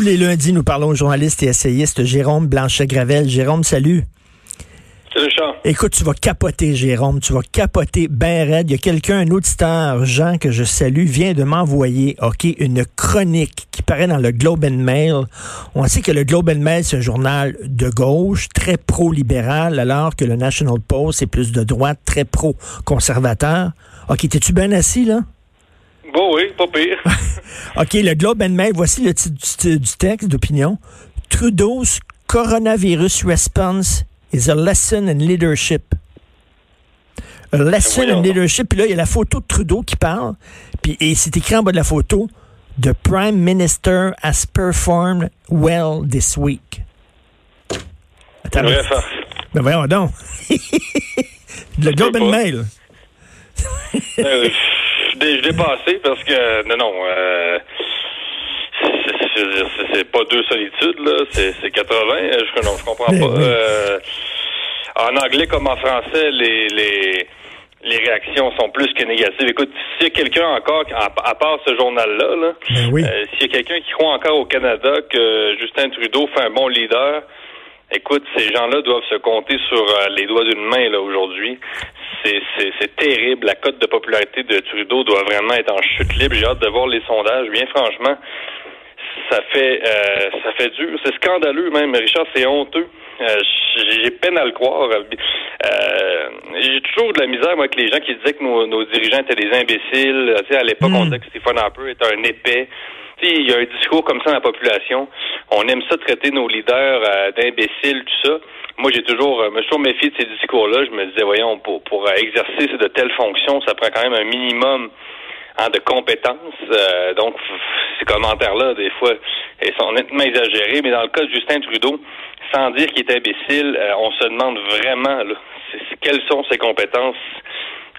Tous les lundis, nous parlons au journaliste et essayiste Jérôme Blanchet-Gravel. Jérôme, salut. Salut, Charles. Écoute, tu vas capoter, Jérôme. Tu vas capoter ben raide. Il y a quelqu'un, un auditeur, Jean, que je salue, vient de m'envoyer, OK, une chronique qui paraît dans le Globe and Mail. On sait que le Globe and Mail, c'est un journal de gauche, très pro-libéral, alors que le National Post est plus de droite, très pro-conservateur. OK, t'es-tu bien assis, là? Bon, oui, pas pire. OK, le Globe and Mail, voici le titre du, du texte d'opinion. Trudeau's coronavirus response is a lesson in leadership. A lesson in leadership. Puis là, il y a la photo de Trudeau qui parle. Puis, et c'est écrit en bas de la photo The Prime Minister has performed well this week. Attends. Ben voyons donc. le Globe and. Mail. Euh, je l'ai passé parce que, non, non, euh, c'est- pas deux solitudes, là, c'est c'est 80, euh, je, non, je comprends Ben pas. oui. Euh, en anglais comme en français, les, les, les réactions sont plus que négatives. Écoute, s'il y a quelqu'un encore, à, part ce journal-là, là, Ben oui. euh, s'il y a quelqu'un qui croit encore au Canada que Justin Trudeau fait un bon leader, Écoute, ces gens-là doivent se compter sur les doigts d'une main là aujourd'hui. C'est, terrible. La cote de popularité de Trudeau doit vraiment être en chute libre. J'ai hâte de voir les sondages. Bien franchement, ça fait euh, ça fait dur. C'est scandaleux même, Richard. C'est honteux. Euh, j'ai peine à le croire. Euh, j'ai toujours de la misère moi avec les gens qui disaient que nos, nos dirigeants étaient des imbéciles. Tu sais, à l'époque, on Mm. disait que Stephen Harper était un épais. Tu sais, il y a un discours comme ça dans la population. On aime ça traiter nos leaders euh, d'imbéciles, tout ça. Moi, j'ai toujours, euh, me suis toujours méfié de ces discours-là. Je me disais, voyons, pour, pour exercer de telles fonctions, ça prend quand même un minimum hein, de compétences. Euh, donc, ces commentaires-là, des fois, ils sont nettement exagérés. Mais dans le cas de Justin Trudeau, sans dire qu'il est imbécile, euh, on se demande vraiment là, quelles sont ses compétences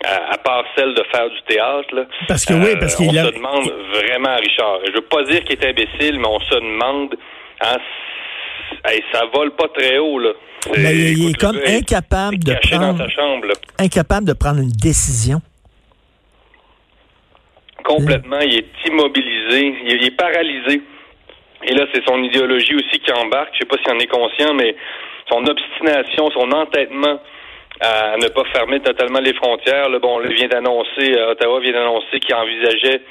à, à part celle de faire du théâtre. Là. Parce que oui, parce on qu'il a- se demande vraiment à Richard. Je veux pas dire qu'il est imbécile, mais on se demande hein, hey, ça vole pas très haut là. Il, il est comme gars incapable est de prendre, dans sa chambre. là. incapable de prendre une décision. Complètement, il est immobilisé, il est, paralysé. Et là, c'est son idéologie aussi qui embarque. Je sais pas s'il en est conscient, mais son obstination, son entêtement à ne pas fermer totalement les frontières. Là, bon, là, vient d'annoncer, euh, Ottawa vient d'annoncer qu'il envisageait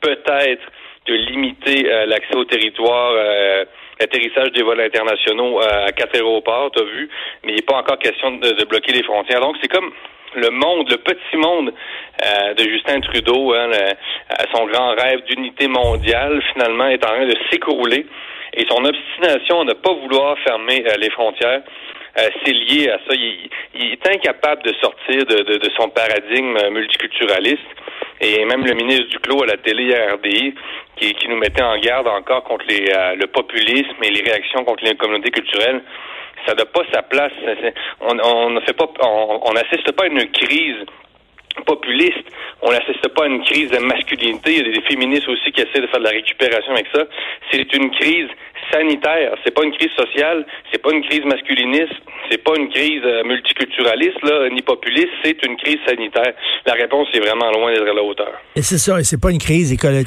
peut-être de limiter euh, l'accès au territoire, euh, l'atterrissage des vols internationaux euh, à quatre aéroports, t'as vu, mais il n'est pas encore question de, de bloquer les frontières. Donc, c'est comme le monde, le petit monde euh, de Justin Trudeau, hein, son grand rêve d'unité mondiale, finalement, est en train de s'écrouler. Et son obstination à ne pas vouloir fermer euh, les frontières, euh, c'est lié à ça. Il, il est incapable de sortir de, de- de son paradigme euh, multiculturaliste. Et même le ministre Duclos à la télé RDI, qui, qui nous mettait en garde encore contre les, euh, le populisme et les réactions contre les communautés culturelles, ça n'a pas sa place. On on ne fait pas, on n'assiste pas à une crise populiste. On n'assiste pas à une crise de masculinité. Il y a des féministes aussi qui essaient de faire de la récupération avec ça. C'est une crise sanitaire. C'est pas une crise sociale. C'est pas une crise masculiniste. C'est pas une crise euh, multiculturaliste là, ni populiste. C'est une crise sanitaire. La réponse est vraiment loin d'être à la hauteur. Et c'est ça, et c'est pas une crise écologique.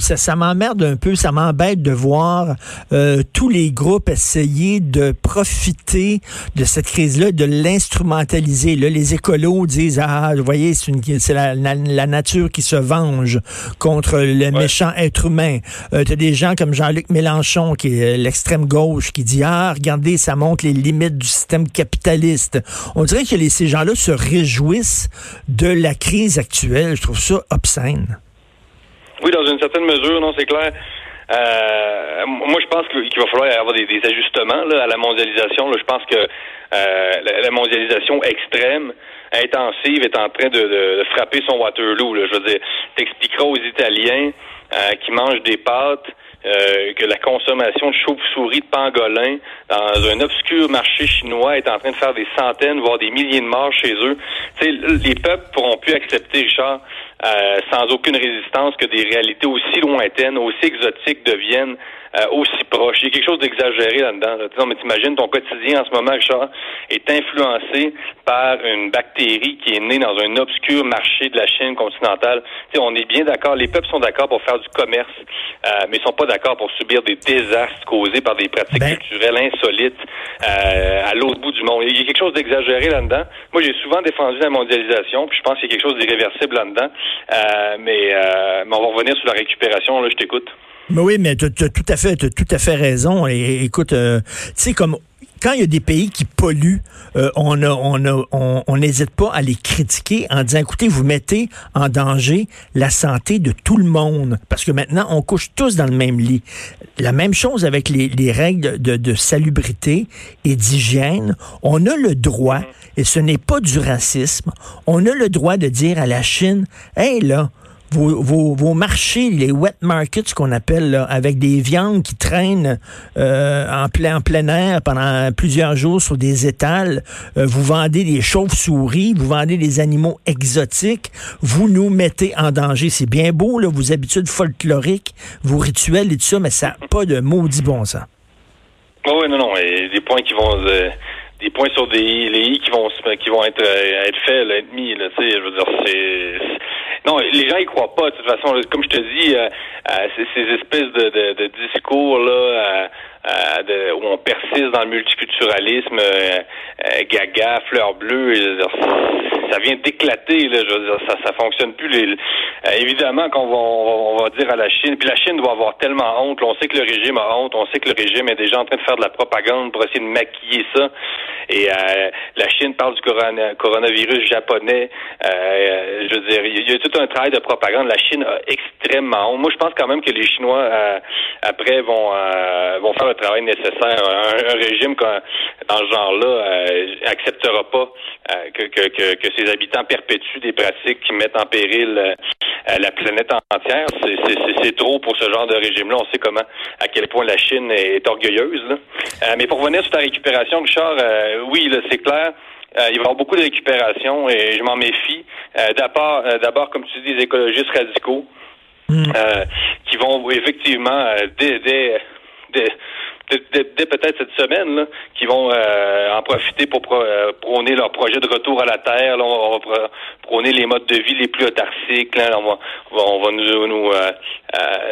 Ça, ça m'emmerde un peu, ça m'embête de voir euh, tous les groupes essayer de profiter de cette crise-là, de l'instrumentaliser. Là, les écolos disent ah, vous voyez, c'est la, la, la nature qui se venge contre le méchant être humain. Euh, T'as des gens comme Jean-Luc Mélenchon, qui est l'extrême gauche, qui dit ah, regardez, ça montre les limites du système capitaliste. On dirait que les, ces gens-là se réjouissent de la crise actuelle. Je trouve ça obscène. Oui, dans une certaine mesure, non, c'est clair. Euh, moi, je pense qu'il va falloir avoir des, ajustements là, à la mondialisation. Là. Je pense que euh, la, mondialisation extrême, intensive, est en train de, de- de frapper son Waterloo. Là. Je veux dire, t'expliqueras aux Italiens euh, qui mangent des pâtes euh, que la consommation de chauves-souris de pangolin dans un obscur marché chinois est en train de faire des centaines, voire des milliers de morts chez eux. sais, les peuples pourront plus accepter, Richard, euh, sans aucune résistance, que des réalités aussi lointaines, aussi exotiques deviennent euh, aussi proche. Il y a quelque chose d'exagéré là-dedans. Non, mais t'imagines, ton quotidien en ce moment, Richard, est influencé par une bactérie qui est née dans un obscur marché de la Chine continentale. sais, on est bien d'accord, les peuples sont d'accord pour faire du commerce, euh, mais ils sont pas d'accord pour subir des désastres causés par des pratiques ben culturelles insolites euh, à l'autre bout du monde. Il y a quelque chose d'exagéré là-dedans. Moi, j'ai souvent défendu la mondialisation, puis je pense qu'il y a quelque chose d'irréversible là-dedans. Mais, mais on va revenir sur la récupération. Là, je t'écoute. Mais oui, mais tu as, tout à fait, tout à fait raison. Et, écoute, euh, tu sais comme quand il y a des pays qui polluent, euh, on n'hésite pas à les critiquer en disant, écoutez, vous mettez en danger la santé de tout le monde, parce que maintenant, on couche tous dans le même lit. La même chose avec les, les règles de, de salubrité et d'hygiène. On a le droit, et ce n'est pas du racisme, on a le droit de dire à la Chine, hey là, vos, vos, marchés, les wet markets qu'on appelle, là, avec des viandes qui traînent euh, en, plein, en plein air pendant plusieurs jours sur des étals. Euh, vous vendez des chauves-souris, vous vendez des animaux exotiques. Vous nous mettez en danger. C'est bien beau, là, vos habitudes folkloriques, vos rituels et tout ça, mais ça n'a pas de maudit bon sens. oui, non, non. Des points qui vont... Euh, des points sur des les i qui vont qui vont être être faits, être mis. Là, je veux dire, c'est non, les gens y croient pas. De toute façon, comme je te dis, euh, euh, ces espèces de, de, de discours là. Euh, euh, de, où on persiste dans le multiculturalisme, euh, euh, gaga, fleur bleue, ça vient d'éclater. Là, je veux dire, ça, ça fonctionne plus. Les, évidemment qu'on va, on va, dire à la Chine, puis la Chine doit avoir tellement honte. on sait que le régime a honte, on sait que le régime est déjà en train de faire de la propagande pour essayer de maquiller ça. Et la Chine parle du coronavirus japonais. je veux dire, il y, a tout un travail de propagande. La Chine a extrêmement honte. Moi, je pense quand même que les Chinois après vont vont faire le travail nécessaire. Un, régime dans ce genre-là euh, acceptera pas euh, que, que, que, ses habitants perpétuent des pratiques qui mettent en péril euh, la planète entière. C'est trop pour ce genre de régime-là. On sait comment, à quel point la Chine est, orgueilleuse. mais pour revenir sur ta récupération, Richard, oui, c'est clair. il va y avoir beaucoup de récupération et je m'en méfie. d'abord, d'abord, comme tu dis, des écologistes radicaux mm. qui vont effectivement dès, dès, dès, peut-être cette semaine, là, qui vont euh, en profiter pour euh, prôner leur projet de retour à la terre. Là, on va prôner les modes de vie les plus autarciques. Là, on va, on va nous, nous, euh,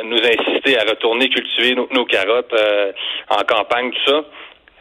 nous insister à retourner cultiver nos, carottes en campagne, tout ça.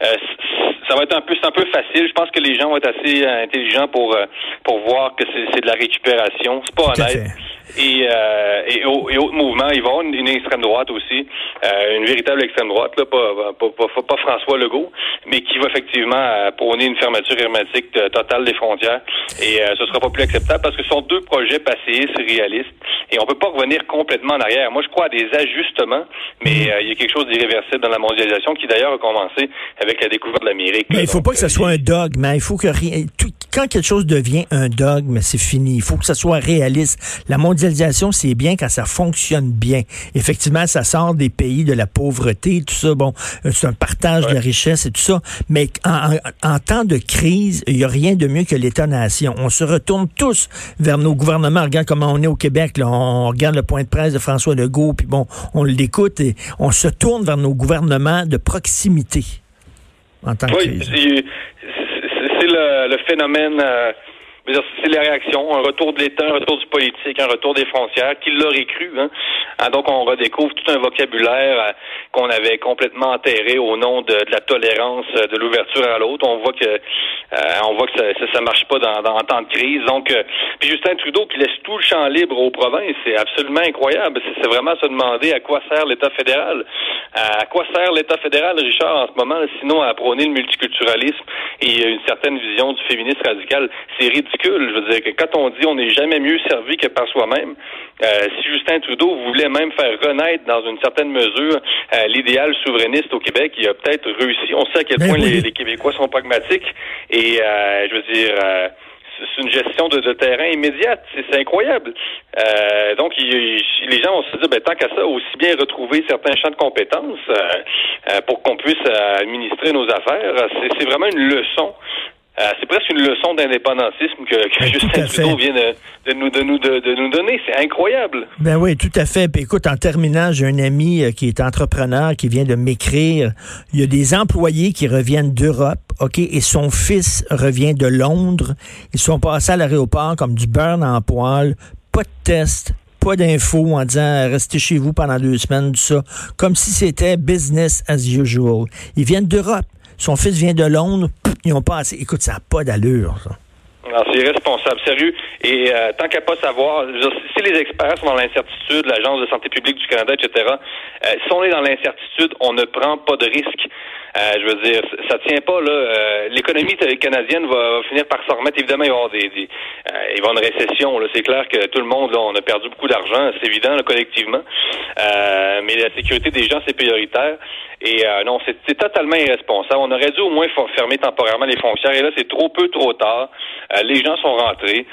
Ça va être un peu un peu facile. Je pense que les gens vont être assez intelligents pour pour voir que c'est de la récupération. C'est pas honnête et, euh, et, et autres mouvements. Il va y avoir une, extrême droite aussi, euh, une véritable extrême droite, là, pas, pas, pas, pas, François Legault, mais qui va effectivement euh, prôner une fermeture hermétique totale des frontières. Et euh, ce sera pas plus acceptable parce que ce sont deux projets passéistes, réalistes, et on peut pas revenir complètement en arrière. Moi, je crois à des ajustements, mais euh, il y a quelque chose d'irréversible dans la mondialisation qui d'ailleurs a commencé avec la découverte de l'Amérique. Mais il faut pas que ce soit un dogme. Hein. Il faut que rien, quand quelque chose devient un dogme, c'est fini. Il faut que ça soit réaliste. La mondialisation, c'est bien quand ça fonctionne bien. Effectivement, ça sort des pays de la pauvreté, tout ça. Bon, euh, c'est un partage de la richesse et tout ça. Mais en, temps de crise, il n'y a rien de mieux que l'État-nation. On se retourne tous vers nos gouvernements. Regarde comment on est au Québec. Là. On regarde le point de presse de François Legault, puis bon, on l'écoute et on se tourne vers nos gouvernements de proximité en temps de crise c'est le, le, phénomène euh, c'est les réactions, un retour de l'État, un retour du politique, un retour des frontières, qui l'aurait cru. Hein? Ah, donc, on redécouvre tout un vocabulaire euh, qu'on avait complètement enterré au nom de, la tolérance, euh, de l'ouverture à l'autre. On voit que euh, on voit que ça, ça, marche pas dans, dans temps de crise. Donc, puis Justin Trudeau qui laisse tout le champ libre aux provinces, c'est absolument incroyable. C'est vraiment se demander à quoi sert l'État fédéral. À quoi sert l'État fédéral, Richard, en ce moment, sinon à prôner le multiculturalisme et une certaine vision du féminisme radical. C'est ridicule je veux dire que quand on dit on n'est jamais mieux servi que par soi-même, euh, si Justin Trudeau voulait même faire renaître dans une certaine mesure euh, l'idéal souverainiste au Québec, il a peut-être réussi. On sait à quel ben point les, Québécois sont pragmatiques et euh, je veux dire c'est une gestion de, terrain immédiate. C'est incroyable. Euh, donc, les gens vont se dire, ben, tant qu'à ça, aussi bien retrouver certains champs de compétences euh, pour qu'on puisse administrer nos affaires. C'est vraiment une leçon euh, c'est presque une leçon d'indépendantisme que, que ben, Justin Trudeau vient de, nous, de, nous, de, nous donner. C'est incroyable. Ben oui, tout à fait. Puis écoute, en terminant, j'ai un ami euh, qui est entrepreneur qui vient de m'écrire. Il y a des employés qui reviennent d'Europe, OK, et son fils revient de Londres. Ils sont passés à l'aéroport comme du burn en poil, pas de test, pas d'infos en disant restez chez vous pendant deux semaines, tout ça, comme si c'était business as usual. Ils viennent d'Europe. Son fils vient de Londres. Ils ont pas assez. Écoute, ça n'a pas d'allure, ça. C'est irresponsable, sérieux. Et euh, tant qu'à pas savoir, si les experts sont dans l'incertitude, l'Agence de santé publique du Canada, etc., euh, si on est dans l'incertitude, on ne prend pas de risque. Euh, je veux dire, ça tient pas là. Euh, l'économie canadienne va, finir par s'en remettre. Évidemment, il va y avoir des, des euh, il va y avoir une récession. C'est clair que tout le monde, là, on a perdu beaucoup d'argent, c'est évident, collectivement. mais la sécurité des gens, c'est prioritaire. Et non, c'est totalement irresponsable. On aurait dû au moins fermer temporairement les foncières. Et là, c'est trop peu, trop tard. Les gens sont rentrés.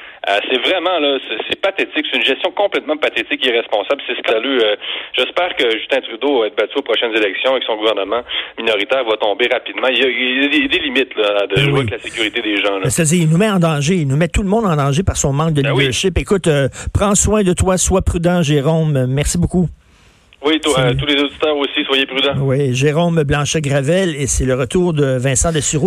c'est vraiment là, c'est pathétique. C'est une gestion complètement pathétique, irresponsable. C'est scandaleux. J'espère que Justin Trudeau va être battu aux prochaines élections avec son gouvernement minoritaire va tomber rapidement. Il y a, des limites là, de ben jouer avec la sécurité des gens. C'est-à-dire, il nous met en danger. Il nous met tout le monde en danger par son manque de ben leadership. Écoute, euh, prends soin de toi, sois prudent, Jérôme. Merci beaucoup. Oui, euh, tous les auditeurs aussi, soyez prudents. Oui, Jérôme Blanchet-Gravel, et c'est le retour de Vincent Dessureau.